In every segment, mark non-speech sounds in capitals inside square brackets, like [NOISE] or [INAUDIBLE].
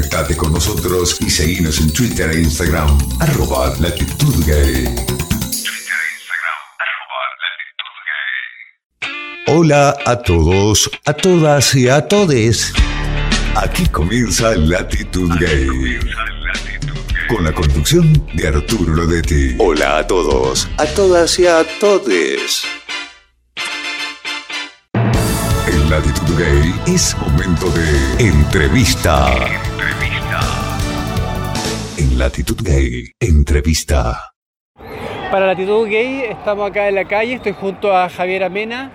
Conectate con nosotros y seguinos en Twitter e Instagram, arroba latitud gay. Hola a todos, a todas y a todes. Aquí comienza Latitud Gay. Con la conducción de Arturo Lodetti. Hola a todos, a todas y a todes. En Latitud Gay es momento de entrevista. Latitud Gay, entrevista. Para Latitud Gay estamos acá en la calle, estoy junto a Javier Amena,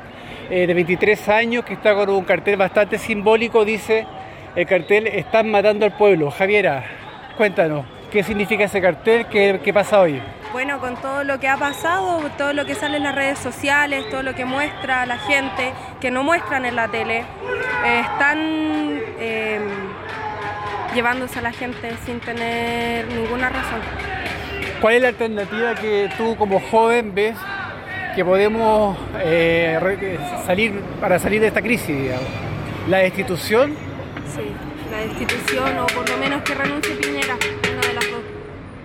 eh, de 23 años, que está con un cartel bastante simbólico, dice el cartel Están matando al pueblo. Javiera, cuéntanos, ¿qué significa ese cartel? ¿Qué, qué pasa hoy? Bueno, con todo lo que ha pasado, todo lo que sale en las redes sociales, todo lo que muestra la gente, que no muestran en la tele, eh, están eh, llevándose a la gente sin tener ninguna razón. ¿Cuál es la alternativa que tú como joven ves que podemos eh, salir para salir de esta crisis? digamos? ¿La destitución? Sí, la destitución o por lo menos que renuncie Piñera, una de las dos.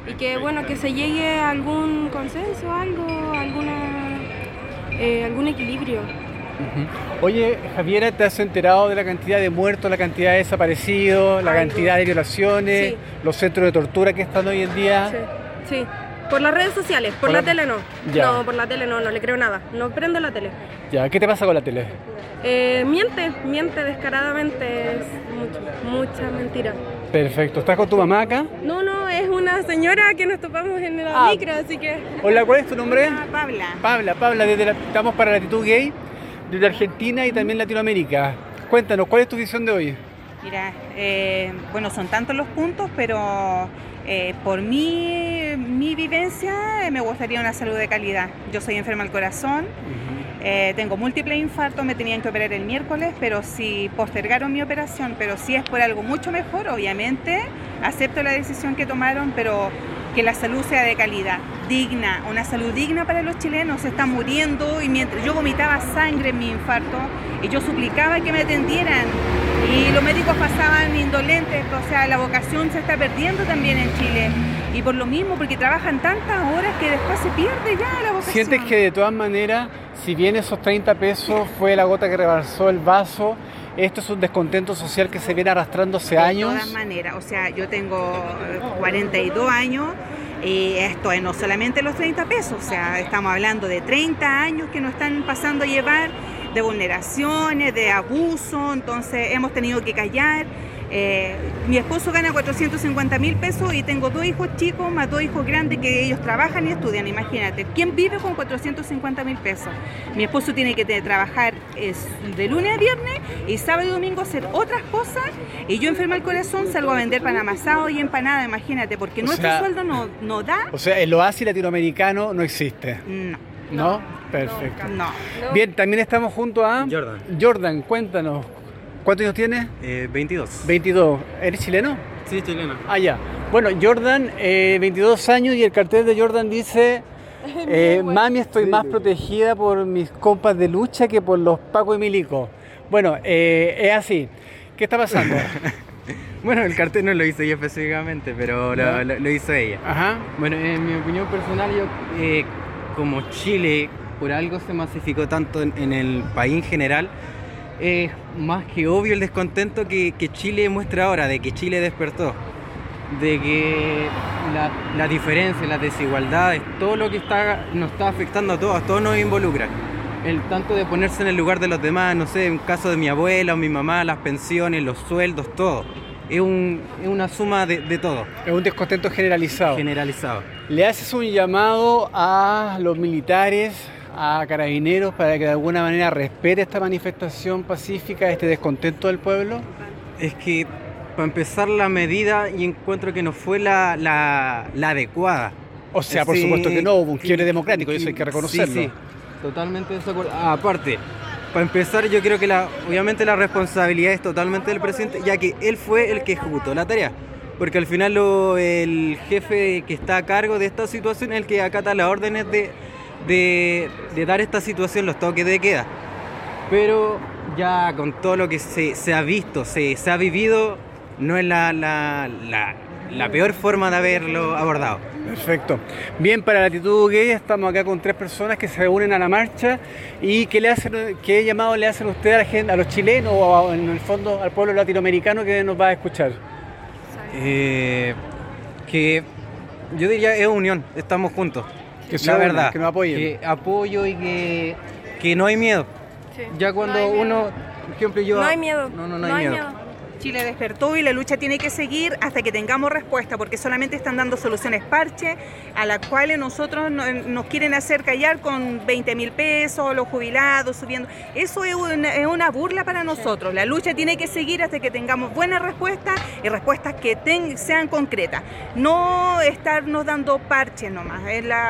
Y que bueno, que se llegue a algún consenso, algo, alguna, eh, algún equilibrio. Oye, Javiera, ¿te has enterado de la cantidad de muertos, la cantidad de desaparecidos, la Ay, cantidad de violaciones, Sí. los centros de tortura que están hoy en día? Sí, sí. Por las redes sociales, por, Por la, la- tele no. Ya. No, por la tele no, no le creo nada. No prendo la tele. Ya, ¿qué te pasa con la tele? Eh, miente, miente descaradamente, es mucho, mucha mentira. Perfecto. ¿Estás con tu mamá acá? No, no, es una señora que nos topamos en la Ah. micro, así que... Hola, ¿cuál es tu nombre? Pabla. Pabla, Pabla, desde la- estamos para Latitud Gay, desde Argentina y también Latinoamérica. Cuéntanos, ¿cuál es tu visión de hoy? Mira, eh, bueno, son tantos los puntos, pero eh, por mi, mi vivencia eh, me gustaría una salud de calidad. Yo soy enferma al corazón, tengo múltiples infartos, me tenían que operar el miércoles, pero si postergaron mi operación, pero si es por algo mucho mejor, obviamente acepto la decisión que tomaron, pero que la salud sea de calidad, digna, una salud digna para los chilenos, se están muriendo y mientras yo vomitaba sangre en mi infarto y yo suplicaba que me atendieran y los médicos pasaban indolentes, o sea, la vocación se está perdiendo también en Chile y por lo mismo, porque trabajan tantas horas que después se pierde ya la vocación. ¿Sientes que de todas maneras, si bien esos 30 pesos fue la gota que rebalsó el vaso, esto es un descontento social que se viene arrastrando hace De años? todas maneras, o sea, yo tengo eh, 42 años y esto es no solamente los 30 pesos, o sea, estamos hablando de 30 años que nos están pasando a llevar de vulneraciones, de abuso, entonces hemos tenido que callar. Eh, mi esposo gana 450 mil pesos y tengo dos hijos chicos más dos hijos grandes que ellos trabajan y estudian, imagínate. ¿Quién vive con 450 mil pesos? Mi esposo tiene que trabajar es, de lunes a viernes y sábado y domingo hacer otras cosas y yo enferma el corazón salgo a vender pan amasado y empanada, imagínate, porque O nuestro sea- sueldo no, no da. O sea, el oasis latinoamericano no existe, No, ¿no? Perfecto. no. Bien, también estamos junto a Jordan. Jordan, cuéntanos, ¿cuántos años tienes? Eh, 22. 22. ¿Eres chileno? Sí, chileno. Ah, ya. Bueno, Jordan, eh, 22 años y el cartel de Jordan dice, [LAUGHS] eh, mami, estoy más protegida por mis compas de lucha que por los Paco y Milico. Bueno, eh, es así. ¿Qué está pasando? [LAUGHS] Bueno, el cartel no lo hice yo específicamente, pero lo, lo- lo hizo ella. Ajá. Bueno, en mi opinión personal, yo eh, como Chile por algo se masificó tanto en, en el país en general, es más que obvio el descontento que, que Chile muestra ahora, de que Chile despertó, de que la, la diferencia, las desigualdades, todo lo que está, nos está afectando a todos, a todos nos involucra. El tanto de ponerse en el lugar de los demás, no sé, en caso de mi abuela o mi mamá, las pensiones, los sueldos, todo. Es, un- es una suma de, de todo, Es un descontento generalizado. generalizado. ¿Le haces un llamado a los militares, a carabineros, para que de alguna manera respete esta manifestación pacífica, este descontento del pueblo? Es que, para empezar, la medida y encuentro que no fue la, la- la adecuada. O sea, por Sí, supuesto que no, hubo un quiebre democrático, y eso hay que reconocerlo. Sí, sí, totalmente de acuerdo. Ah, aparte, para empezar, yo creo que la, obviamente la responsabilidad es totalmente del presidente, ya que él fue el que ejecutó la tarea. Porque al final lo- el jefe que está a cargo de esta situación es el que acata las órdenes de, de, de dar esta situación, los toques de queda. Pero ya con todo lo que se, se ha visto, se, se ha vivido, no es la, la, la, la peor forma de haberlo abordado. Perfecto. Bien, para la actitud gay estamos acá con tres personas que se unen a la marcha y qué le hacen, qué llamado le hacen ustedes a la gente, a los chilenos o a- en el fondo al pueblo latinoamericano que nos va a escuchar. Eh, que yo diría es unión, estamos juntos. Que se la unan, verdad. que nos apoyen. Que apoyo y que, que no hay miedo. Sí. Ya cuando No hay miedo. uno, por ejemplo, yo... No hay miedo. No, no, no, hay, miedo. Chile despertó y la lucha tiene que seguir hasta que tengamos respuesta, porque solamente están dando soluciones parche a las cuales nosotros no- nos quieren hacer callar con 20 mil pesos, los jubilados subiendo. Eso es una, burla para nosotros. La lucha tiene que seguir hasta que tengamos buenas respuestas y respuestas que sean concretas. No estarnos dando parches nomás.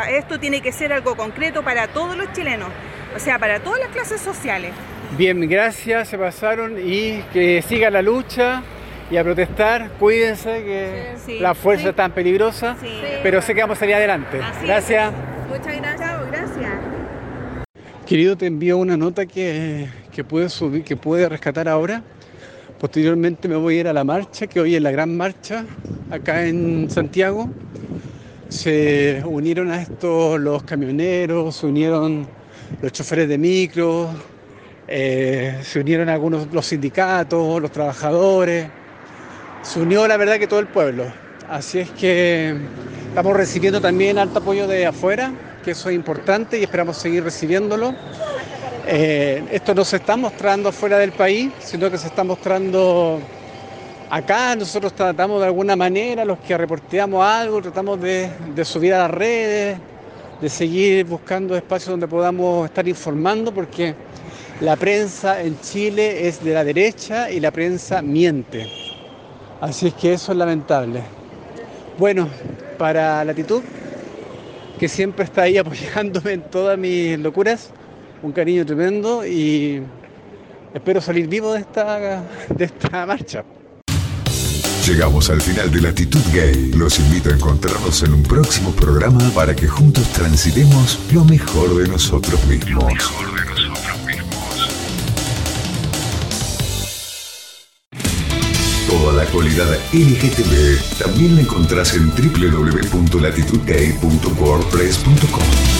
Esto tiene que ser algo concreto para todos los chilenos, o sea, para todas las clases sociales. Bien, gracias, se pasaron y que siga la lucha y a protestar. Cuídense que Sí, sí. la fuerza Sí. es tan peligrosa, Sí. pero sé que vamos a salir adelante. Así es. gracias. Muchas gracias. Gracias. Querido, te envío una nota que, que pude subir, que pude rescatar ahora. Posteriormente me voy a ir a la marcha, que hoy es la gran marcha acá en Santiago. Se unieron a esto los camioneros, se unieron los choferes de micro, eh, se unieron algunos los sindicatos, los trabajadores. Se unió la verdad que todo el pueblo. Así es que estamos recibiendo también alto apoyo de afuera, que eso es importante y esperamos seguir recibiéndolo. Eh, esto no se está mostrando fuera del país, sino que se está mostrando acá. Nosotros tratamos de alguna manera, los que reporteamos algo, tratamos de, de subir a las redes, de seguir buscando espacios donde podamos estar informando, porque la prensa en Chile es de la derecha y la prensa miente. Así es que eso es lamentable. Bueno, para Latitud, que siempre está ahí [LAUGHS] apoyándome en todas mis locuras, un cariño tremendo y espero salir vivo de esta, de esta [LAUGHS] marcha. Llegamos al final de Latitud Gay. Los invito a encontrarnos en un próximo programa para que juntos transitemos lo mejor de nosotros mismos. Toda la actualidad LGTB también la encontrás en www.latitudgay.wordpress.com.